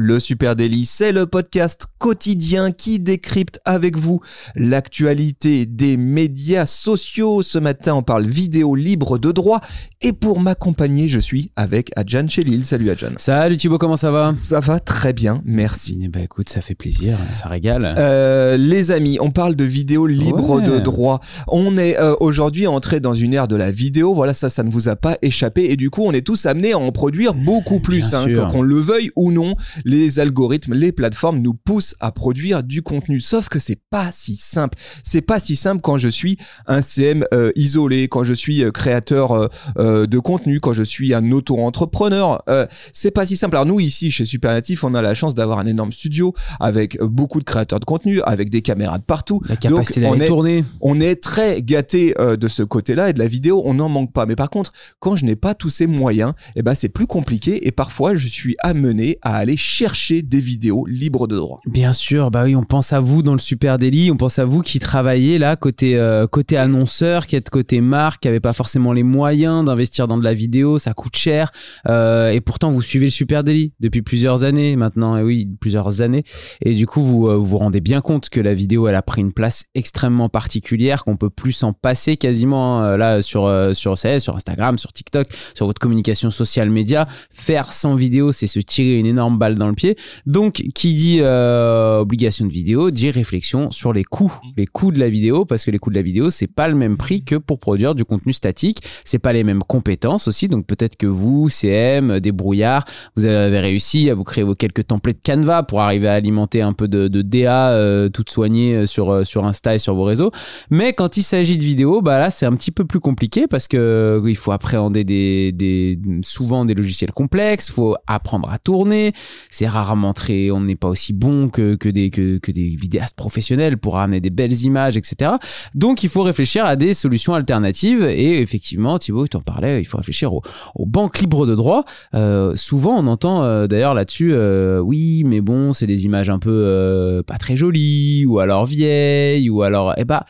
Le Super Daily, c'est le podcast quotidien qui décrypte avec vous l'actualité des médias sociaux. Ce matin, on parle vidéo libre de droit. Et pour m'accompagner, je suis avec Adjan Chelil. Salut Adjan. Salut Thibaut, comment ça va? Ça va très bien, merci. Eh ben écoute, ça fait plaisir, ça régale. Euh, les amis, on parle de vidéo libre Ouais. de droit. On est euh, aujourd'hui entré dans une ère de la vidéo. Voilà, ça, ça ne vous a pas échappé. Et du coup, on est tous amenés à en produire beaucoup plus. Hein, qu'on le veuille ou non, les algorithmes, les plateformes nous poussent à produire du contenu. Sauf que c'est pas si simple. C'est pas si simple quand je suis un CM euh, isolé, quand je suis euh, créateur euh, de contenu, quand je suis un auto-entrepreneur. Euh, c'est pas si simple. Alors nous ici chez Supernatif, on a la chance d'avoir un énorme studio avec beaucoup de créateurs de contenu, avec des caméras de partout. La capacité Donc, on est- tourner. On est très gâté de ce côté-là et de la vidéo, on n'en manque pas. Mais par contre, quand je n'ai pas tous ces moyens, eh ben c'est plus compliqué et parfois je suis amené à aller chercher des vidéos libres de droit. Bien sûr, bah oui, on pense à vous dans le Super Daily, on pense à vous qui travaillez là côté euh, côté annonceur, qui êtes côté marque, qui n'avez pas forcément les moyens d'investir dans de la vidéo, ça coûte cher, euh, et pourtant vous suivez le Super Daily depuis plusieurs années maintenant, et oui, plusieurs années, et du coup vous euh, vous rendez bien compte que la vidéo elle a pris une place extrêmement particulière, qu'on peut plus s'en passer quasiment hein, là sur sur sur Instagram, sur TikTok, sur votre communication sociale média, faire sans vidéo, c'est se tirer une énorme balle dans le pied. Donc, qui dit euh, obligation de vidéo, dit réflexion sur les coûts, les coûts de la vidéo, parce que les coûts de la vidéo, c'est pas le même prix que pour produire du contenu statique. C'est pas les mêmes compétences aussi. Donc, peut-être que vous, CM, débrouillard, vous avez réussi à vous créer vos quelques templates Canva pour arriver à alimenter un peu de, DA euh, toute soignée sur euh, sur Insta et sur vos réseaux. Mais quand il s'agit de vidéo, bah là, c'est un petit peu plus compliqué parce que euh, il faut appréhender des, des souvent des logiciels complexes, faut apprendre à tourner. C'est rarement très, on n'est pas aussi bon que, que des que, que des vidéastes professionnels pour ramener des belles images, etc. Donc, il faut réfléchir à des solutions alternatives. Et effectivement, Thibaut, tu en parlais, il faut réfléchir aux, aux banques libres de droit. Euh, souvent, on entend euh, d'ailleurs là-dessus, euh, oui, mais bon, c'est des images un peu euh, pas très jolies, ou alors vieilles, ou alors, eh ben,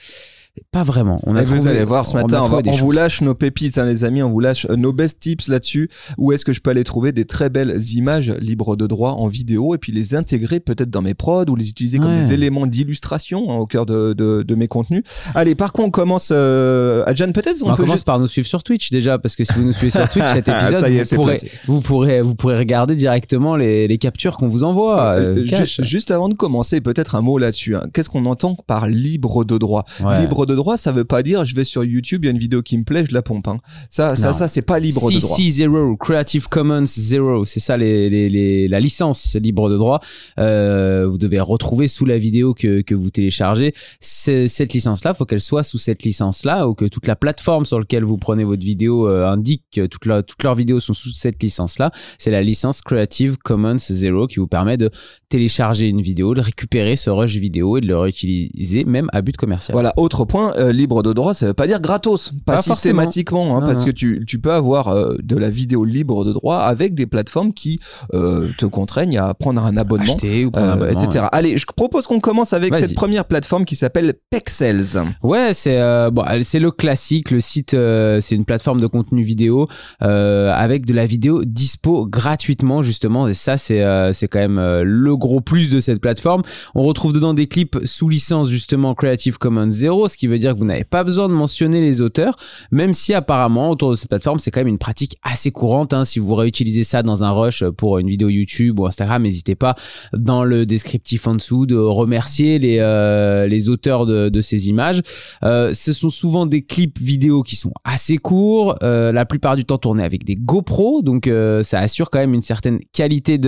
pas vraiment. On a Et vous trouvé- allez voir ce matin, on, trouvé va- des on vous lâche nos pépites, hein, les amis, on vous lâche euh, nos best tips là-dessus. Où est-ce que je peux aller trouver des très belles images libres de droit en vidéo et puis les intégrer peut-être dans mes prods ou les utiliser comme Ouais. des éléments d'illustration hein, au cœur de, de, de mes contenus. Allez, par contre, on commence. Euh, Adjan, peut-être on, On peut commence juste. par nous suivre sur Twitch déjà, parce que si vous nous suivez sur Twitch, cet Ah, épisode, est, vous, pourrez, vous, pourrez, vous pourrez regarder directement les, les captures qu'on vous envoie. Euh, euh, juste avant de commencer, peut-être un mot là-dessus. hein. Qu'est-ce qu'on entend par libre de droit? Ouais. Libre de droit, ça veut pas dire je vais sur YouTube, il y a une vidéo qui me plaît, je la pompe. hein. Ça, ça, ça, c'est pas libre de droit. CC0, Creative Commons 0, c'est ça les, les, les- la licence libre de droit. Euh, vous devez retrouver sous la vidéo que, que vous téléchargez cette licence-là. faut qu'elle soit sous cette licence-là ou que toute la plateforme sur laquelle vous prenez votre vidéo euh, indique que toute toutes leurs vidéos sont sous cette licence-là. C'est la licence Creative Commons 0 qui vous permet de télécharger une vidéo, de récupérer ce rush vidéo et de le réutiliser même à but commercial. Voilà, autre point, euh, libre de droit, ça veut pas dire gratos, pas, Pas forcément. systématiquement, hein, Non, parce non. que tu, tu peux avoir euh, de la vidéo libre de droit avec des plateformes qui euh, te contraignent à prendre un abonnement. Acheter ou prendre un abonnement, etc. Allez, je propose qu'on commence avec cette première plateforme qui s'appelle Pexels. Ouais, c'est bon, c'est le classique. Le site, c'est une plateforme de contenu vidéo avec de la vidéo dispo gratuitement justement. Et ça, c'est c'est quand même le gros plus de cette plateforme. On retrouve dedans des clips sous licence justement Creative Commons 0, ce qui veut dire que vous n'avez pas besoin de mentionner les auteurs, même si apparemment autour de cette plateforme, c'est quand même une pratique assez courante. hein. Si vous réutilisez ça dans un rush pour une vidéo YouTube ou Instagram, n'hésitez pas dans le descriptif en dessous de remercier les, euh, les auteurs de, ces images. Euh, ce sont souvent des clips vidéo qui sont assez courts, euh, la plupart du temps tournés avec des GoPro, donc ça assure quand même une certaine qualité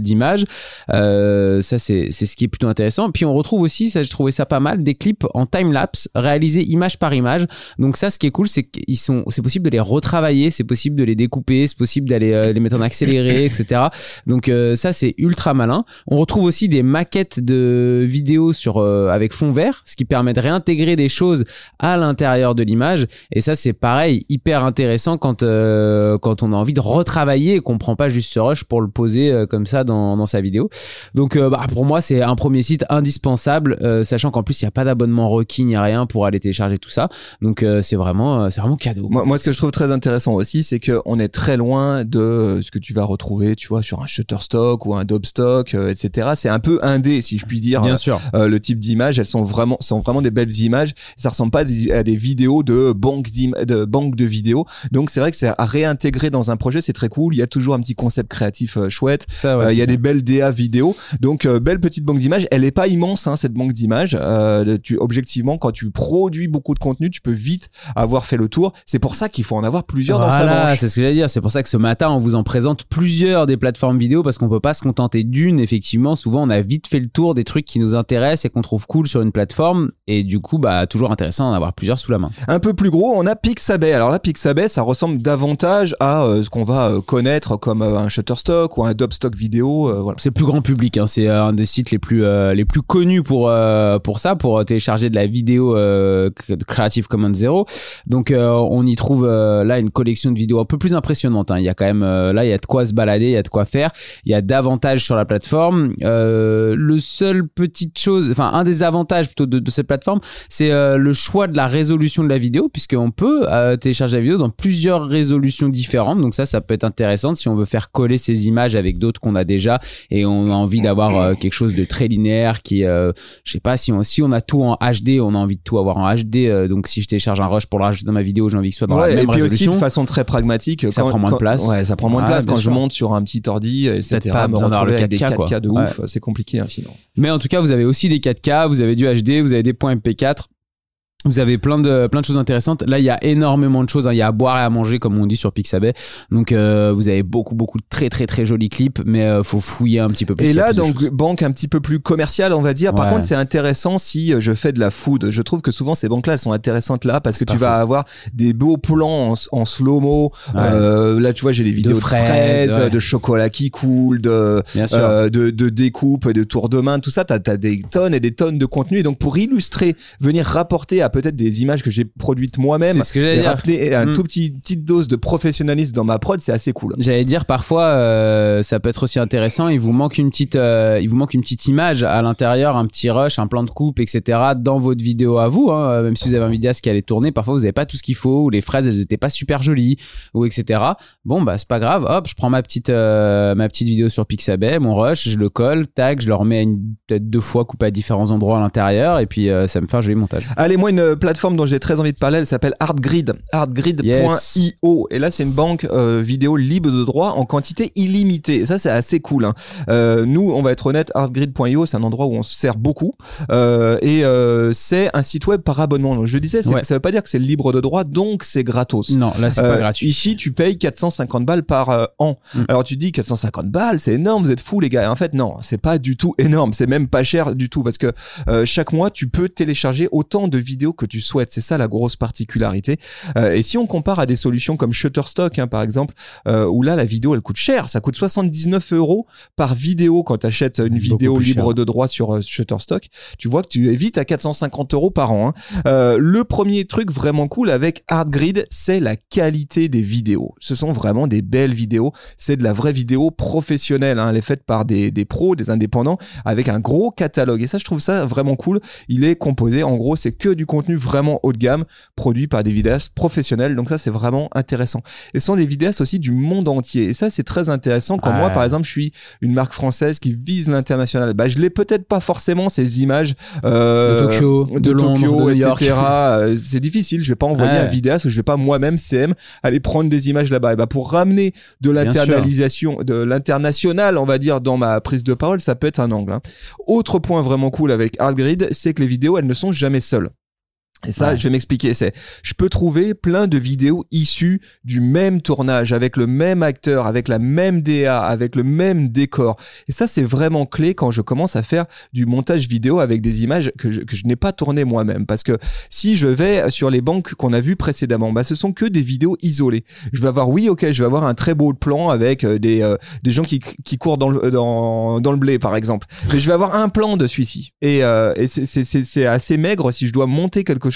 d'image. Ça c'est ce qui est plutôt intéressant. Puis on retrouve aussi, ça j'ai trouvé ça pas mal, des clips en time lapse séquences image par image. Donc ça, ce qui est cool, c'est qu'ils sont, c'est possible de les retravailler, c'est possible de les découper, c'est possible d'aller euh, les mettre en accéléré, etc. Donc euh, ça, c'est ultra malin. On retrouve aussi des maquettes de vidéos sur euh, avec fond vert, ce qui permet de réintégrer des choses à l'intérieur de l'image. Et ça, c'est pareil, hyper intéressant quand quand on a envie de retravailler et qu'on prend pas juste ce rush pour le poser comme ça dans, dans sa vidéo. Donc bah, pour moi, c'est un premier site indispensable, sachant qu'en plus il n'y a pas d'abonnement requis, il n'y a rien pour aller télécharger tout ça. Donc c'est vraiment c'est vraiment cadeau. Moi, moi, ce que je trouve très intéressant aussi, c'est qu'on est très loin de ce que tu vas retrouver, tu vois, sur un Shutterstock ou un Dobstock, euh, etc. C'est un peu indé, si je puis dire. Bien sûr. Euh, le type d'image, elles sont vraiment, sont vraiment des belles images. Ça ressemble pas à des, à des vidéos de banque de banque de vidéos. Donc c'est vrai que c'est à réintégrer dans un projet, c'est très cool. Il y a toujours un petit concept créatif euh, chouette. Ça, ouais, Euh, il y a des belles DA vidéo. Donc euh, belle petite banque d'images. Elle est pas immense hein, cette banque d'images. Euh, tu objectivement quand tu produis beaucoup de contenu, tu peux vite avoir fait le tour. C'est pour ça qu'il faut en avoir plusieurs dans sa manche. c'est ce que j'allais dire. C'est pour ça que ce matin, on vous en présente plusieurs des plateformes vidéo parce qu'on peut pas se contenter d'une. Effectivement, souvent, on a vite fait le tour des trucs qui nous intéressent et qu'on trouve cool sur une plateforme. Et du coup, bah, toujours intéressant d'en avoir plusieurs sous la main. Un peu plus gros, on a Pixabay. Alors là, Pixabay, ça ressemble davantage à euh, ce qu'on va euh, connaître comme euh, un Shutterstock ou un Dubstock vidéo. euh, voilà. C'est le plus grand public. Hein. C'est un des sites les plus les plus connus pour pour ça, pour télécharger de la vidéo euh, Creative Commons 0. Donc euh, on y trouve euh, là une collection de vidéos un peu plus impressionnante. hein. Il y a quand même euh, là il y a de quoi se balader, il y a de quoi faire. Il y a davantage sur la plateforme. Le seul petite chose, enfin un des avantages plutôt de, cette plateforme, c'est le choix de la résolution de la vidéo, puisqu'on peut télécharger la vidéo dans plusieurs résolutions différentes. Donc ça, ça peut être intéressant si on veut faire coller ces images avec d'autres qu'on a déjà et on a envie d'avoir quelque chose de très linéaire qui, euh, je sais pas, si on, si on a tout en HD, on a envie de tout avoir en HD. euh, donc si je télécharge un rush pour le rajouter dans ma vidéo, j'ai envie que ce soit dans Ouais, la et même puis aussi résolution. de façon très pragmatique. Ça quand- prend moins de place. Ouais, ça prend moins de place quand je monte sur un petit ordi, etc. pas me retrouver le avec des 4K, 4K de quoi. ouf, c'est compliqué hein, sinon. Mais en tout cas, vous avez aussi des 4K, vous avez du HD, vous avez des points MP4. Vous avez plein de plein de choses intéressantes. Là, il y a énormément de choses. hein. Il y a à boire et à manger, comme on dit sur Pixabay. Donc, euh, vous avez beaucoup beaucoup de très très très jolis clips, mais euh, faut fouiller un petit peu plus. Et là, plus donc, banque un petit peu plus commerciale, on va dire. Par Ouais. contre, c'est intéressant si euh, je fais de la food. Je trouve que souvent, ces banques-là, elles sont intéressantes là parce que tu vas avoir des beaux plans en, en slow-mo. Ouais. Euh, là, tu vois, j'ai des vidéos de fraises, fraises, ouais. de chocolat qui coule, de, euh, de, de découpe, de tour de main, tout ça. T'as as des tonnes et des tonnes de contenu. Et donc, pour illustrer, venir rapporter à peut-être des images que j'ai produites moi-même c'est ce que j'allais dire. rappeler un Mm. tout petit petite dose de professionnalisme dans ma prod, c'est assez cool. J'allais dire parfois euh, ça peut être aussi intéressant. Il vous manque une petite, euh, il vous manque une petite image à l'intérieur, un petit rush, un plan de coupe, etc. Dans votre vidéo à vous, hein, même si vous avez un vidéaste qui allait tourner, parfois vous n'avez pas tout ce qu'il faut ou les fraises elles étaient pas super jolies ou etc. Bon bah c'est pas grave. Hop, je prends ma petite, euh, ma petite vidéo sur Pixabay, mon rush, je le colle, tac, je le remets peut-être deux fois coupé à différents endroits à l'intérieur et puis ça me fait un joli montage. Allez, moi, une plateforme dont j'ai très envie de parler, elle s'appelle Artgrid. Artgrid.io. Et là, c'est une banque euh, vidéo libre de droit en quantité illimitée. Et ça, c'est assez cool. hein. Euh, nous, on va être honnête, Artgrid.io, c'est un endroit où on se sert beaucoup. Euh, et c'est un site web par abonnement. Donc, je disais, Ouais. ça veut pas dire que c'est libre de droit, donc c'est gratos. Non, là c'est pas gratuit. Ici, tu payes 450 balles par an. Mm. Alors tu te dis 450 balles, c'est énorme, vous êtes fous les gars. Et en fait, non, c'est pas du tout énorme. C'est même pas cher du tout parce que chaque mois, tu peux télécharger autant de vidéos que tu souhaites. C'est ça la grosse particularité. Euh, et si on compare à des solutions comme Shutterstock, hein, par exemple, euh, où là la vidéo elle coûte cher, ça coûte 79 euros par vidéo quand tu achètes une vidéo libre cher. de droit sur euh, Shutterstock. Tu vois que tu es vite à 450 euros par an. hein. Le premier truc vraiment cool avec ArtGrid, c'est la qualité des vidéos. Ce sont vraiment des belles vidéos. C'est de la vraie vidéo professionnelle. Hein. Elle est faite par des, des pros, des indépendants, avec un gros catalogue. Et ça, je trouve ça vraiment cool. Il est composé, en gros, c'est que du contenu vraiment haut de gamme, produit par des vidéastes professionnels. Donc ça, c'est vraiment intéressant. Et ce sont des vidéastes aussi du monde entier. Et ça, c'est très intéressant. Quand moi, par exemple, je suis une marque française qui vise l'international, bah, je l'ai peut-être pas forcément ces images euh, De Tokyo, de Londres, Tokyo, de etc. Euh, c'est difficile. Je vais pas envoyer un vidéaste je vais pas moi-même CM aller prendre des images là-bas. Et bah pour ramener de l'internalisation, de l'international, on va dire dans ma prise de parole, ça peut être un angle. hein. Autre point vraiment cool avec ArtGrid, c'est que les vidéos elles ne sont jamais seules. Et ça, Ouais. je vais m'expliquer. C'est, je peux trouver plein de vidéos issues du même tournage, avec le même acteur, avec la même DA, avec le même décor. Et ça, c'est vraiment clé quand je commence à faire du montage vidéo avec des images que je, que je n'ai pas tournées moi-même. Parce que si je vais sur les banques qu'on a vues précédemment, bah, ce sont que des vidéos isolées. Je vais avoir, oui, ok, je vais avoir un très beau plan avec euh, des, euh, des gens qui, qui courent dans le, dans, dans le blé, par exemple. Mais je vais avoir un plan de celui-ci. Et, euh, et c'est- c'est c'est- c'est assez maigre si je dois monter quelque chose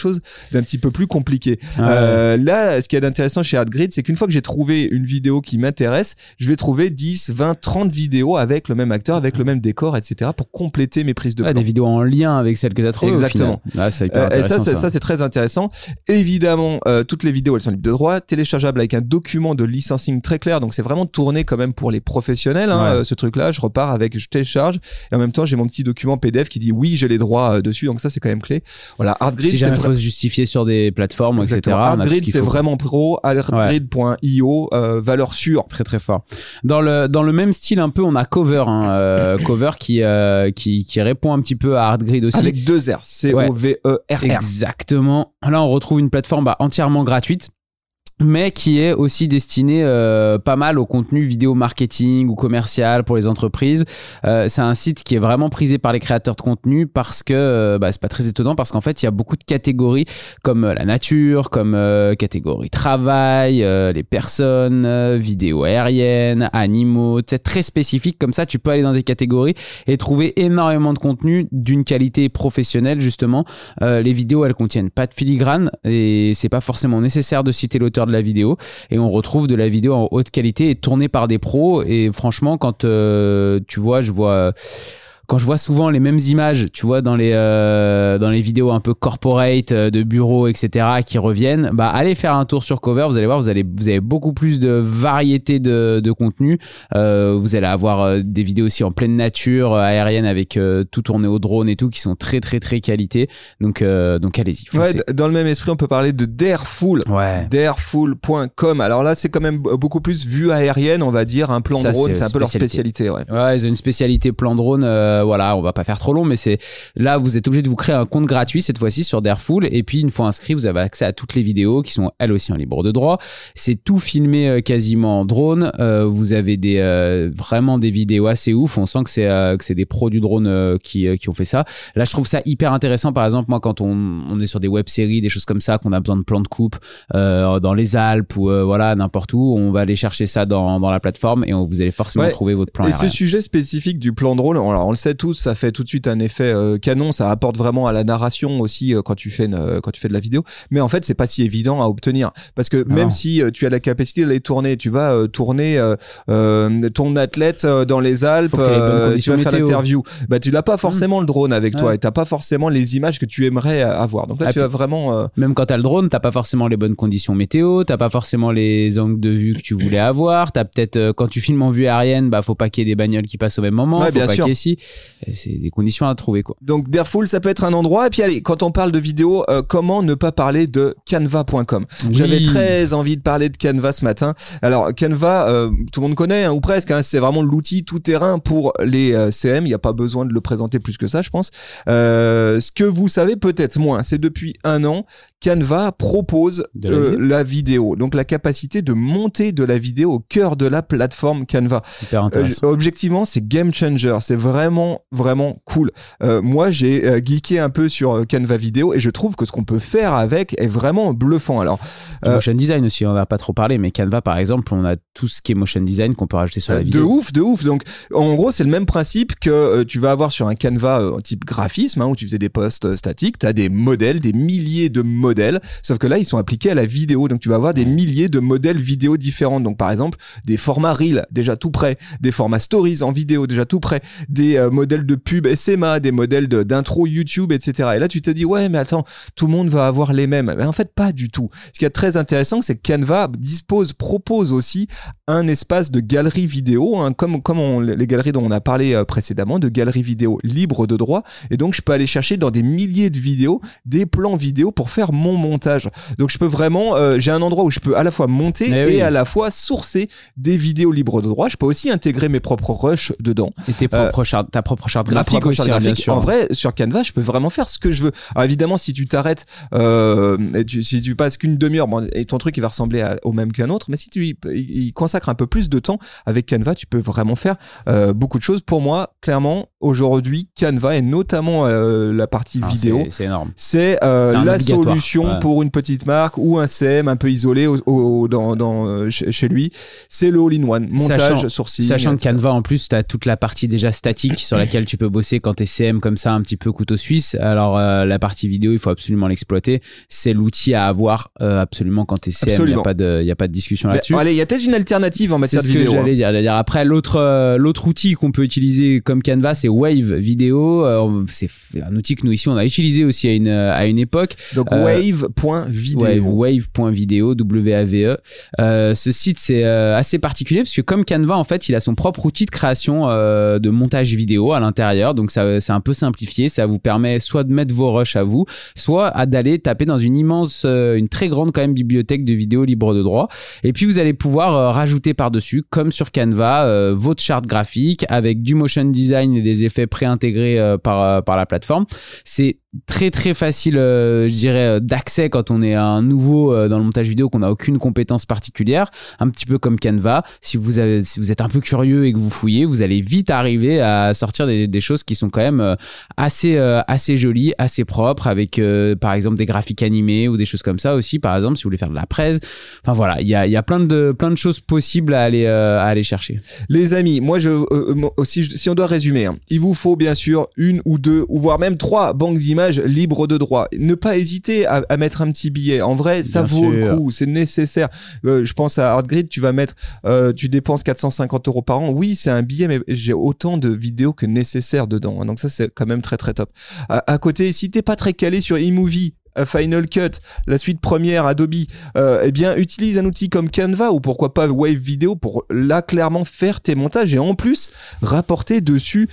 d'un petit peu plus compliqué. Ouais. Euh, là, ce qu'il y a d'intéressant chez AdGrid, c'est qu'une fois que j'ai trouvé une vidéo qui m'intéresse, je vais trouver 10, 20, 30 vidéos avec le même acteur, avec le même décor, etc. pour compléter mes prises de plan. des vidéos en lien avec celles que tu as trouvées. Exactement. Ah, c'est hyper Euh, et ça, ça. ça, c'est très intéressant. Évidemment, euh, toutes les vidéos, elles sont libres de droit, téléchargeables avec un document de licensing très clair. Donc, c'est vraiment tourné quand même pour les professionnels. Hein, Ouais. euh, ce truc-là, je repars avec, je télécharge et en même temps, j'ai mon petit document PDF qui dit oui, j'ai les droits dessus. Donc ça, c'est quand même clé. Voilà, ArtGrid, si c'est faut se justifier sur des plateformes, etc. Exactement. ce qu'il c'est vraiment pro. ArtGrid.io, euh, valeur sûre. très très fort. Dans le dans le même style un peu, on a Cover, hein, euh, Cover qui euh, qui qui répond un petit peu à ArtGrid aussi. Avec deux R. C-O-V-E-R-R. Exactement. Là, on retrouve une plateforme bah, entièrement gratuite mais qui est aussi destinée euh, pas mal au contenu vidéo marketing ou commercial pour les entreprises. Euh, c'est un site qui est vraiment prisé par les créateurs de contenu parce que euh, bah, c'est pas très étonnant parce qu'en fait il y a beaucoup de catégories comme euh, la nature, comme euh, catégorie travail, euh, les personnes, euh, vidéo aérienne, animaux, c'est très spécifique comme ça tu peux aller dans des catégories et trouver énormément de contenu d'une qualité professionnelle justement. Les vidéos elles contiennent pas de filigrane et c'est pas forcément nécessaire de citer l'auteur de la vidéo. Et on retrouve de la vidéo en haute qualité et tournée par des pros. Et franchement quand euh, tu vois je vois quand je vois souvent les mêmes images, tu vois, dans les, euh, dans les vidéos un peu corporate, euh, de bureaux, etc., qui reviennent, bah, allez faire un tour sur Cover, vous allez voir, vous, allez, vous avez beaucoup plus de variété de, de contenu. Euh, vous allez avoir euh, des vidéos aussi en pleine nature, euh, aérienne, avec euh, tout tourné au drone et tout, qui sont très, très, très qualité. Donc, euh, donc allez-y. Ouais, dans le même esprit, on peut parler de Dareful. Ouais. Dareful.com. Alors là, c'est quand même beaucoup plus vue aérienne, on va dire, un plan Ça, drone, c'est un peu leur spécialité. spécialité, ouais. Ouais, ils ont une spécialité plan drone. Euh, voilà, on va pas faire trop long, mais c'est là vous êtes obligé de vous créer un compte gratuit cette fois-ci sur Dareful et puis une fois inscrit, vous avez accès à toutes les vidéos qui sont elles aussi en libre de droit. C'est tout filmé euh, quasiment en drone. Euh, vous avez des vraiment des vidéos assez ouf. On sent que c'est que c'est des pros du drone qui qui ont fait ça. Là, je trouve ça hyper intéressant. Par exemple, moi, quand on, on est sur des web-séries, des choses comme ça, qu'on a besoin de plans de coupe dans les Alpes ou voilà n'importe où, on va aller chercher ça dans, dans la plateforme et on, vous allez forcément Ouais. trouver votre plan Et aérien. ce sujet spécifique du plan drone, alors on le sait tous, ça fait tout de suite un effet euh, canon, ça apporte vraiment à la narration aussi euh, quand tu fais une, euh, quand tu fais de la vidéo. Mais en fait, c'est pas si évident à obtenir parce que même si tu as la capacité de les tourner, tu vas tourner ton athlète dans les Alpes, tu vas faire l'interview. Bah tu l'as pas forcément le drone avec toi et t'as pas forcément les images que tu aimerais avoir. Donc là, Ah, tu vas vraiment Même quand t'as le drone, t'as pas forcément les bonnes conditions météo, t'as pas forcément les angles de vue que tu voulais avoir, t'as peut-être euh, quand tu filmes en vue aérienne, bah faut pas qu'il y ait des bagnoles qui passent au même moment, Ouais, faut bien pas sûr. qu'il y ait si, Et c'est des conditions à trouver quoi. Donc Dareful, ça peut être un endroit. Et puis allez, quand on parle de vidéo, euh, comment ne pas parler de Canva.com J'avais très envie de parler de Canva ce matin. Alors Canva, euh, tout le monde connaît hein, ou presque. hein, c'est vraiment l'outil tout terrain pour les euh, CM. Il n'y a pas besoin de le présenter plus que ça, je pense. Ce que vous savez peut-être moins, c'est depuis un an, Canva propose De la euh, vidéo la vidéo. Donc la capacité de monter de la vidéo au cœur de la plateforme Canva. Euh, objectivement, c'est game changer. C'est vraiment, vraiment cool. Euh, moi, j'ai geeké un peu sur Canva vidéo et je trouve que ce qu'on peut faire avec est vraiment bluffant. Alors, motion design aussi, on n'a pas trop parlé, mais Canva par exemple, on a tout ce qui est motion design qu'on peut rajouter sur la euh, de vidéo. ouf, de ouf. Donc, en gros, c'est le même principe que tu vas avoir sur un Canva type graphisme, hein, où tu faisais des posts statiques. Tu as des modèles, des milliers de modèles. Sauf que là, ils sont appliqués à la vidéo. Donc, tu vas avoir des milliers de modèles vidéo différents. Donc, par exemple, des formats Reel, déjà tout prêt. Des formats Stories en vidéo, déjà tout. Des euh, modèles de pub SMA, des modèles de- d'intro YouTube, etc. Et là, tu te dis, ouais, mais attends, tout le monde va avoir les mêmes. Mais en fait, pas du tout. Ce qui est très intéressant, c'est que Canva dispose, propose aussi un espace de galerie vidéo, hein, comme, comme on- les galeries dont on a parlé euh, précédemment, de galerie vidéo libre de droit. Et donc, je peux aller chercher dans des milliers de vidéos des plans vidéo pour faire mon montage. Donc je peux vraiment, euh, j'ai un endroit où je peux à la fois monter Mais et oui. à la fois sourcer des vidéos libres de droit. Je peux aussi intégrer mes propres rushs dedans. Et tes propres chartes- ta propre charte graphique propre aussi, charte hein, bien graphique. sûr. En vrai, sur Canva, je peux vraiment faire ce que je veux. Alors évidemment, si tu t'arrêtes, euh, et tu- si tu passes qu'une demi-heure, bon, et ton truc il va ressembler à- au même qu'un autre, mais si tu y, consacres un peu plus de temps avec Canva, tu peux vraiment faire euh, beaucoup de choses. Pour moi, clairement, aujourd'hui, Canva et notamment euh, la partie Ah, vidéo. c'est- C'est énorme. C'est euh, C'est la obligatoire. Solution Ouais. pour une petite marque ou un CM un peu isolé au, au- dans, dans, euh, chez lui. C'est le all-in-one. Montage, Sachant- sourcing. Sachant que. Canva, en plus, tu as toute la partie déjà statique sur laquelle tu peux bosser quand t'es CM comme ça, un petit peu couteau suisse. Alors, euh, la partie vidéo, il faut absolument l'exploiter. C'est l'outil à avoir euh, absolument quand t'es CM. Il n'y a, pas de- y a pas de discussion là-dessus. allez, il y a peut-être une alternative en C'est matière ce de que vidéo. hein. j'allais dire. J'allais dire. Après, l'autre euh, l'autre outil qu'on peut utiliser comme Canva, c'est Wave Vidéo. C'est un outil que nous ici on a utilisé aussi à une à une époque. Donc Euh, wave.video. Wave, wave.video, W-A-V-E. Euh, ce site, c'est euh, assez particulier parce que comme Canva, en fait, il a son propre outil de création euh, de montage vidéo à l'intérieur. Donc, ça, c'est un peu simplifié. Ça vous permet soit de mettre vos rushs à vous, soit à d'aller taper dans une immense, euh, une très grande quand même bibliothèque de vidéos libres de droit. Et puis, vous allez pouvoir euh, rajouter par-dessus, comme sur Canva, euh, votre charte graphique avec du motion design et des effets préintégrés par, par la plateforme. C'est très très facile, euh, je dirais, euh, d'accès quand on est un nouveau euh, dans le montage vidéo, qu'on n'a aucune compétence particulière, un petit peu comme Canva. Si vous, avez, si vous êtes un peu curieux et que vous fouillez, vous allez vite arriver à sortir des, choses qui sont quand même assez, assez jolies, assez propres, avec par exemple des graphiques animés ou des choses comme ça aussi, par exemple, si vous voulez faire de la presse. Enfin voilà, il y a, y a plein, de, plein de choses possibles à aller, à aller chercher. Les amis, moi, je- si on doit résumer, hein, il vous faut bien sûr une ou deux, ou voire même trois banques d'images libres de droit. Ne pas hésiter à, à mettre un petit billet. En vrai, ça Bien vaut le coup, c'est nécessaire. Euh, je pense à Artgrid, tu vas mettre, euh, tu dépenses 450 euros par an. Oui, c'est un billet, mais j'ai autant de vidéos que nécessaire dedans. Donc ça, c'est quand même très très top. À, à côté, si t'es pas très calé sur eMovie, Final Cut, la suite première Adobe, euh, eh bien utilise un outil comme Canva ou pourquoi pas Wave Video pour là clairement faire tes montages et en plus rapporter dessus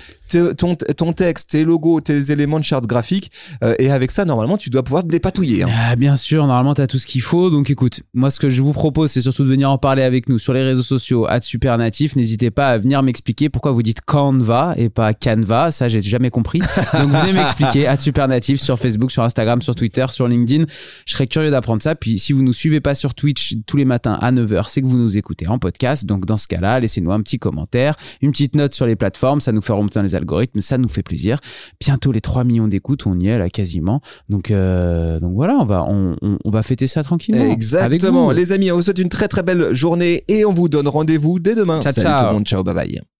ton, ton texte, tes logos, tes éléments de charte graphique euh, et avec ça normalement tu dois pouvoir te dépatouiller. hein. Ah, bien sûr, normalement, tu as tout ce qu'il faut. Donc écoute, moi, ce que je vous propose, c'est surtout de venir en parler avec nous sur les réseaux sociaux, à Supernatif. N'hésitez pas à venir m'expliquer pourquoi vous dites Canva et pas Canva. Ça, j'ai jamais compris. Donc venez m'expliquer à Supernatif sur Facebook, sur Instagram, sur Twitter, sur LinkedIn. Je serais curieux d'apprendre ça. Puis si vous nous suivez pas sur Twitch tous les matins à 9h, c'est que vous nous écoutez en podcast. Donc dans ce cas-là, laissez-nous un petit commentaire, une petite note sur les plateformes. Ça nous fait remonter dans les algorithmes. Ça nous fait plaisir. Bientôt les 3 millions d'écoutes, on y est là quasiment. Donc, euh, donc voilà, on va, on, on- on va fêter ça tranquillement. Exactement. Les amis, on vous souhaite une très très belle journée et on vous donne rendez-vous dès demain. Ciao, Salut ciao. tout le monde, ciao, bye bye.